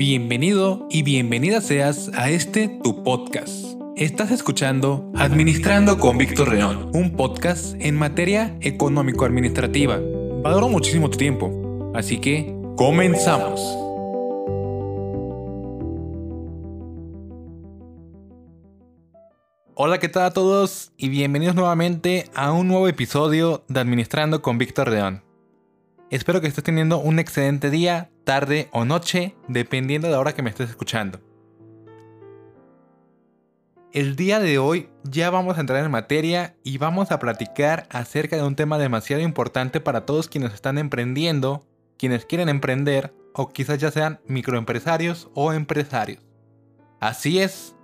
Bienvenido y bienvenida seas a este tu podcast. Estás escuchando Administrando con Víctor León, un podcast en materia económico-administrativa. Valoro muchísimo tu tiempo, así que comenzamos. Hola, ¿qué tal a todos? Y bienvenidos nuevamente a un nuevo episodio de Administrando con Víctor León. Espero que estés teniendo un excelente día, tarde o noche, dependiendo de la hora que me estés escuchando. El día de hoy ya vamos a entrar en materia y vamos a platicar acerca de un tema demasiado importante para todos quienes están emprendiendo, quienes quieren emprender o quizás ya sean microempresarios o empresarios. Así es,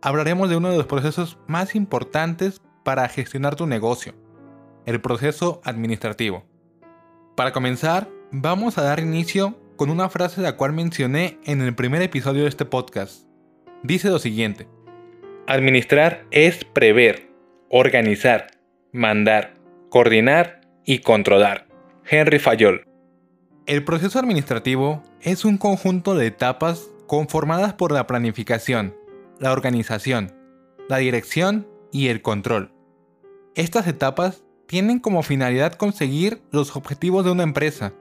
hablaremos de uno de los procesos más importantes para gestionar tu negocio, el proceso administrativo. Para comenzar, vamos a dar inicio con una frase la cual mencioné en el primer episodio de este podcast. Dice lo siguiente. Administrar es prever, organizar, mandar, coordinar y controlar. Henry Fayol. El proceso administrativo es un conjunto de etapas conformadas por la planificación, la organización, la dirección y el control. Estas etapas tienen como finalidad conseguir los objetivos de una empresa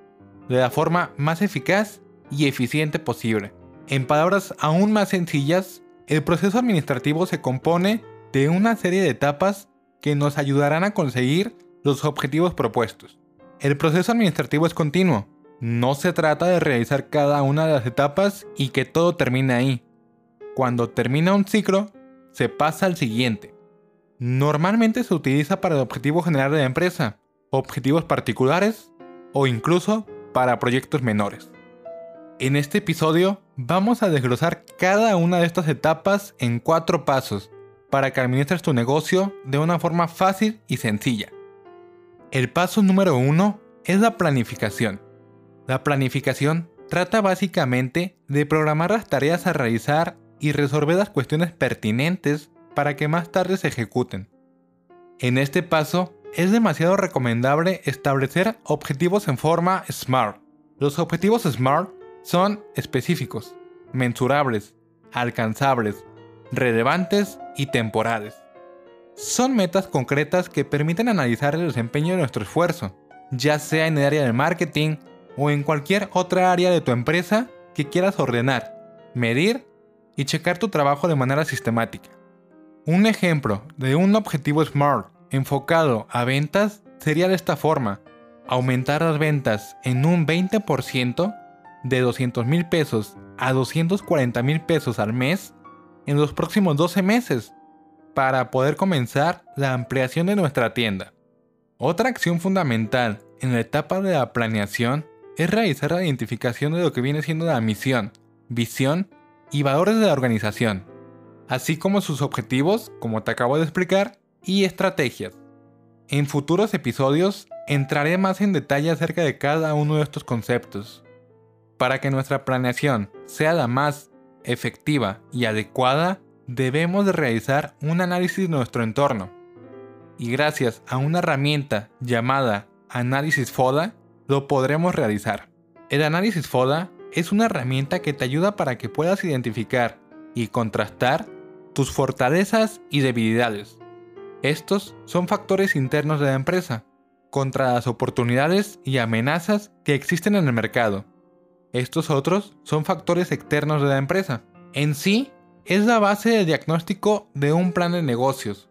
de la forma más eficaz y eficiente posible. En palabras aún más sencillas, el proceso administrativo se compone de una serie de etapas que nos ayudarán a conseguir los objetivos propuestos. El proceso administrativo es continuo. No se trata de realizar cada una de las etapas y que todo termine ahí. Cuando termina un ciclo, se pasa al siguiente. Normalmente se utiliza para el objetivo general de la empresa, objetivos particulares o incluso para proyectos menores. En este episodio vamos a desglosar cada una de estas etapas en cuatro pasos para que administres tu negocio de una forma fácil y sencilla. El paso número uno es la planificación. La planificación trata básicamente de programar las tareas a realizar y resolver las cuestiones pertinentes para que más tarde se ejecuten. En este paso, es demasiado recomendable establecer objetivos en forma SMART. Los objetivos SMART son específicos, mensurables, alcanzables, relevantes y temporales. Son metas concretas que permiten analizar el desempeño de nuestro esfuerzo, ya sea en el área de marketing o en cualquier otra área de tu empresa que quieras ordenar, medir y checar tu trabajo de manera sistemática. Un ejemplo de un objetivo SMART enfocado a ventas sería de esta forma. Aumentar las ventas en un 20% de 200 mil pesos a 240 mil pesos al mes en los próximos 12 meses para poder comenzar la ampliación de nuestra tienda. Otra acción fundamental en la etapa de la planeación es realizar la identificación de lo que viene siendo la misión, visión y valores de la organización, así como sus objetivos, como te acabo de explicar, y estrategias. En futuros episodios entraré más en detalle acerca de cada uno de estos conceptos. Para que nuestra planeación sea la más efectiva y adecuada, debemos de realizar un análisis de nuestro entorno. Y gracias a una herramienta llamada Análisis FODA, lo podremos realizar. El análisis FODA es una herramienta que te ayuda para que puedas identificar y contrastar tus fortalezas y debilidades. Estos son factores internos de la empresa, contra las oportunidades y amenazas que existen en el mercado. Estos otros son factores externos de la empresa. En sí, es la base de diagnóstico de un plan de negocios,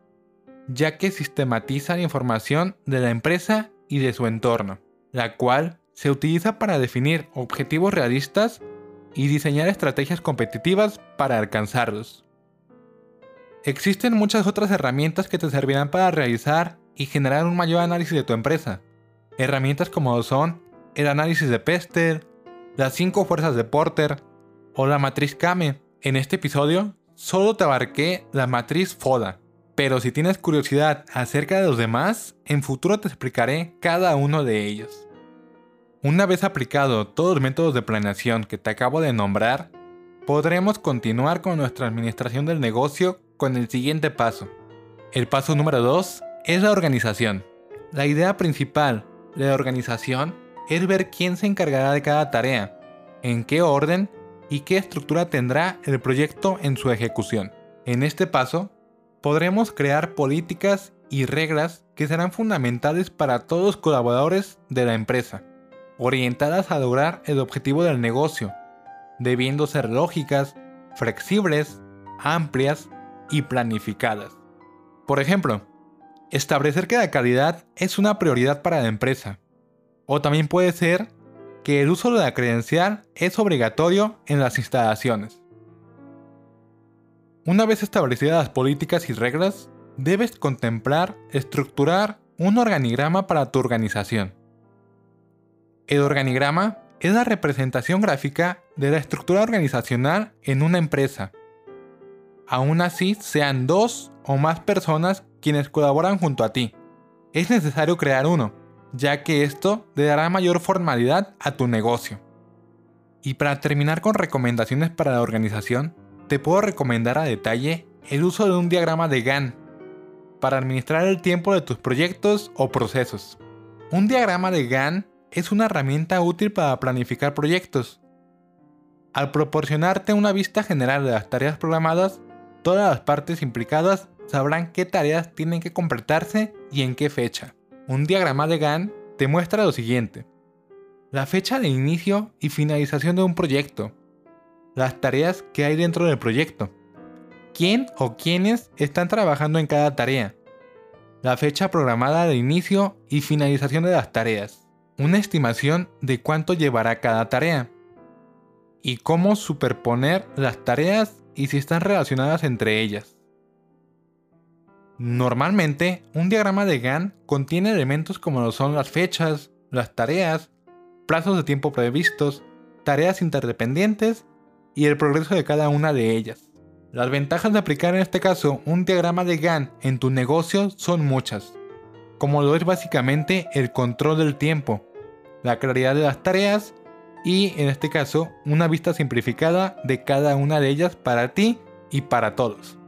ya que sistematiza la información de la empresa y de su entorno, la cual se utiliza para definir objetivos realistas y diseñar estrategias competitivas para alcanzarlos. Existen muchas otras herramientas que te servirán para realizar y generar un mayor análisis de tu empresa. Herramientas como son el análisis de Pester, las 5 fuerzas de Porter o la matriz Kame. En este episodio solo te abarqué la matriz FODA, pero si tienes curiosidad acerca de los demás, en futuro te explicaré cada uno de ellos. Una vez aplicado todos los métodos de planeación que te acabo de nombrar, podremos continuar con nuestra administración del negocio con el siguiente paso. El paso número 2 es la organización. La idea principal de la organización es ver quién se encargará de cada tarea, en qué orden y qué estructura tendrá el proyecto en su ejecución. En este paso, podremos crear políticas y reglas que serán fundamentales para todos los colaboradores de la empresa, orientadas a lograr el objetivo del negocio, debiendo ser lógicas, flexibles, amplias y planificadas. Por ejemplo, establecer que la calidad es una prioridad para la empresa. O también puede ser que el uso de la credencial es obligatorio en las instalaciones. Una vez establecidas las políticas y reglas, debes contemplar estructurar un organigrama para tu organización. El organigrama es la representación gráfica de la estructura organizacional en una empresa. Aún así, sean dos o más personas quienes colaboran junto a ti. Es necesario crear uno, ya que esto le dará mayor formalidad a tu negocio. Y para terminar con recomendaciones para la organización, te puedo recomendar a detalle el uso de un diagrama de GAN para administrar el tiempo de tus proyectos o procesos. Un diagrama de GAN es una herramienta útil para planificar proyectos. Al proporcionarte una vista general de las tareas programadas, todas las partes implicadas sabrán qué tareas tienen que completarse y en qué fecha. Un diagrama de GAN te muestra lo siguiente. La fecha de inicio y finalización de un proyecto, las tareas que hay dentro del proyecto, quién o quiénes están trabajando en cada tarea, la fecha programada de inicio y finalización de las tareas, una estimación de cuánto llevará cada tarea, y cómo superponer las tareas y si están relacionadas entre ellas. Normalmente, un diagrama de GAN contiene elementos como lo son las fechas, las tareas, plazos de tiempo previstos, tareas interdependientes y el progreso de cada una de ellas. Las ventajas de aplicar en este caso un diagrama de GAN en tu negocio son muchas, como lo es básicamente el control del tiempo, la claridad de las tareas y en este caso una vista simplificada de cada una de ellas para ti y para todos.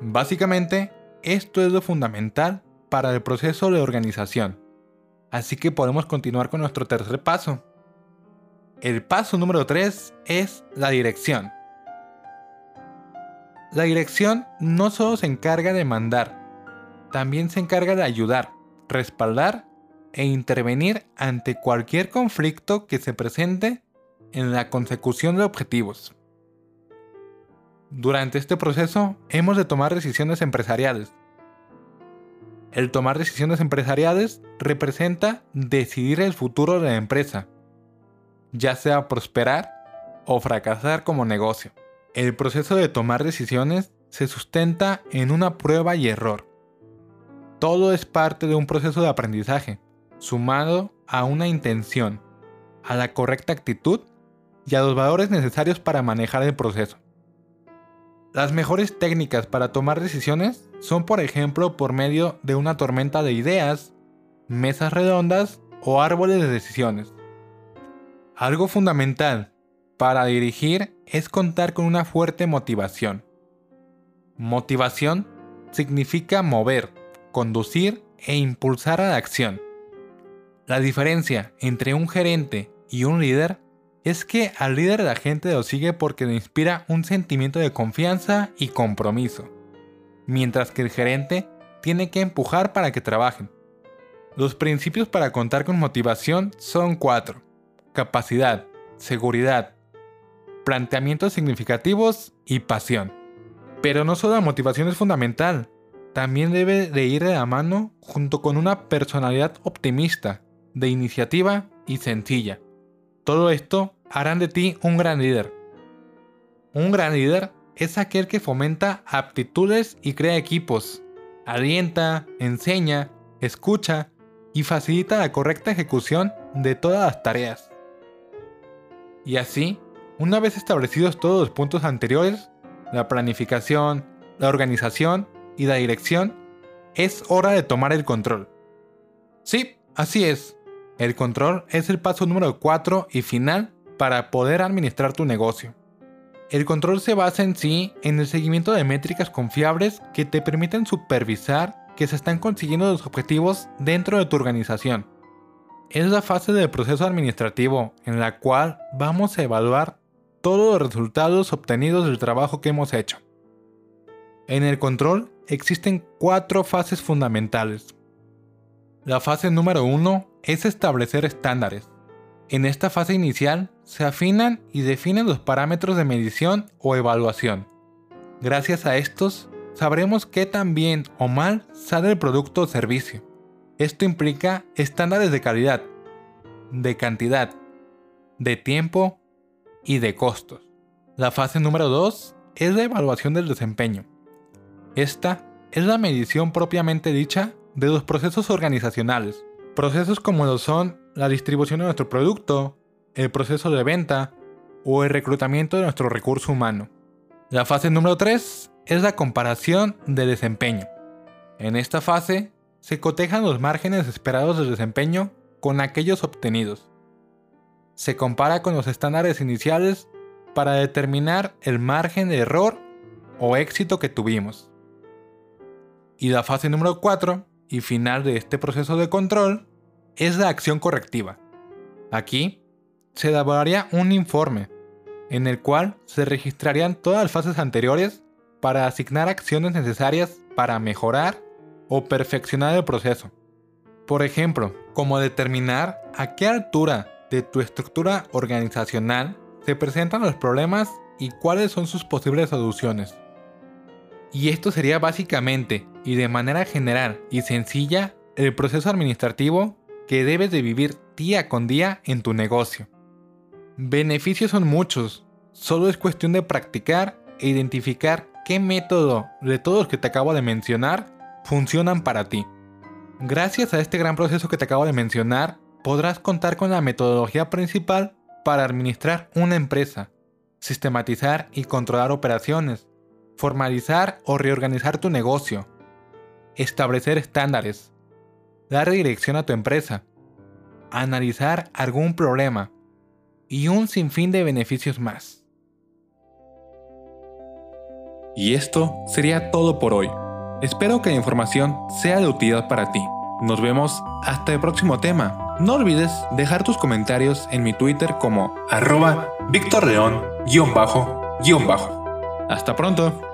Básicamente, esto es lo fundamental para el proceso de organización. Así que podemos continuar con nuestro tercer paso, el paso número 3 es la dirección. La dirección no solo se encarga de mandar, también se encarga de ayudar, respaldar e intervenir ante cualquier conflicto que se presente en la consecución de objetivos. Durante este proceso hemos de tomar decisiones empresariales. El tomar decisiones empresariales representa decidir el futuro de la empresa, ya sea prosperar o fracasar como negocio. El proceso de tomar decisiones se sustenta en una prueba y error. Todo es parte de un proceso de aprendizaje, sumado a una intención, a la correcta actitud y a los valores necesarios para manejar el proceso. Las mejores técnicas para tomar decisiones son por ejemplo por medio de una tormenta de ideas, mesas redondas o árboles de decisiones. Algo fundamental para dirigir es contar con una fuerte motivación. Motivación significa mover, conducir e impulsar a la acción. La diferencia entre un gerente y un líder es que al líder la gente lo sigue porque le inspira un sentimiento de confianza y compromiso, mientras que el gerente tiene que empujar para que trabajen. Los principios para contar con motivación son cuatro capacidad, seguridad, planteamientos significativos y pasión. Pero no solo la motivación es fundamental, también debe de ir de la mano junto con una personalidad optimista, de iniciativa y sencilla. Todo esto harán de ti un gran líder. Un gran líder es aquel que fomenta aptitudes y crea equipos, alienta, enseña, escucha y facilita la correcta ejecución de todas las tareas. Y así, una vez establecidos todos los puntos anteriores, la planificación, la organización y la dirección, es hora de tomar el control. Sí, así es. El control es el paso número 4 y final para poder administrar tu negocio. El control se basa en sí en el seguimiento de métricas confiables que te permiten supervisar que se están consiguiendo los objetivos dentro de tu organización es la fase del proceso administrativo en la cual vamos a evaluar todos los resultados obtenidos del trabajo que hemos hecho. En el control existen cuatro fases fundamentales. La fase número uno es establecer estándares. En esta fase inicial se afinan y definen los parámetros de medición o evaluación. Gracias a estos, sabremos qué tan bien o mal sale el producto o servicio. Esto implica estándares de calidad, de cantidad, de tiempo y de costos. La fase número 2 es la evaluación del desempeño. Esta es la medición propiamente dicha de los procesos organizacionales. Procesos como lo son la distribución de nuestro producto, el proceso de venta o el reclutamiento de nuestro recurso humano. La fase número 3 es la comparación de desempeño. En esta fase se cotejan los márgenes esperados de desempeño con aquellos obtenidos. Se compara con los estándares iniciales para determinar el margen de error o éxito que tuvimos. Y la fase número 4 y final de este proceso de control es la acción correctiva. Aquí se elaboraría un informe en el cual se registrarían todas las fases anteriores para asignar acciones necesarias para mejorar o perfeccionar el proceso. Por ejemplo, como determinar a qué altura de tu estructura organizacional se presentan los problemas y cuáles son sus posibles soluciones. Y esto sería básicamente y de manera general y sencilla el proceso administrativo que debes de vivir día con día en tu negocio. Beneficios son muchos, solo es cuestión de practicar e identificar qué método de todos los que te acabo de mencionar funcionan para ti. Gracias a este gran proceso que te acabo de mencionar, podrás contar con la metodología principal para administrar una empresa, sistematizar y controlar operaciones, formalizar o reorganizar tu negocio, establecer estándares, dar dirección a tu empresa, analizar algún problema y un sinfín de beneficios más. Y esto sería todo por hoy. Espero que la información sea de utilidad para ti. Nos vemos hasta el próximo tema. No olvides dejar tus comentarios en mi Twitter como arroba Víctor León bajo Hasta pronto.